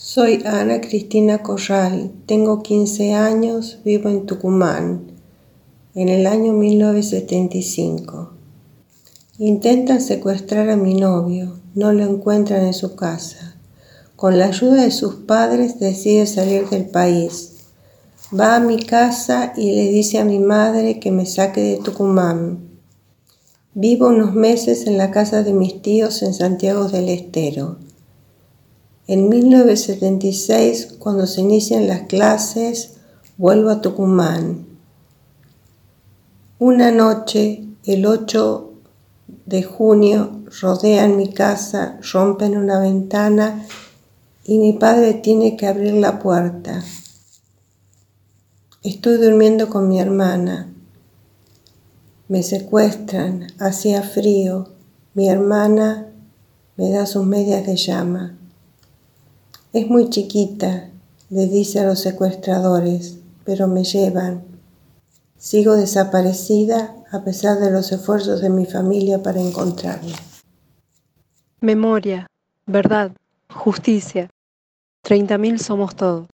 Soy Ana Cristina Corral, tengo 15 años, vivo en Tucumán, en el año 1975. Intentan secuestrar a mi novio, no lo encuentran en su casa. Con la ayuda de sus padres decide salir del país. Va a mi casa y le dice a mi madre que me saque de Tucumán. Vivo unos meses en la casa de mis tíos en Santiago del Estero. En 1976, cuando se inician las clases, vuelvo a Tucumán. Una noche, el 8 de junio, rodean mi casa, rompen una ventana y mi padre tiene que abrir la puerta. Estoy durmiendo con mi hermana. Me secuestran, hacía frío. Mi hermana me da sus medias de llama. Es muy chiquita, le dice a los secuestradores, pero me llevan. Sigo desaparecida a pesar de los esfuerzos de mi familia para encontrarme. Memoria, verdad, justicia. 30.000 somos todos.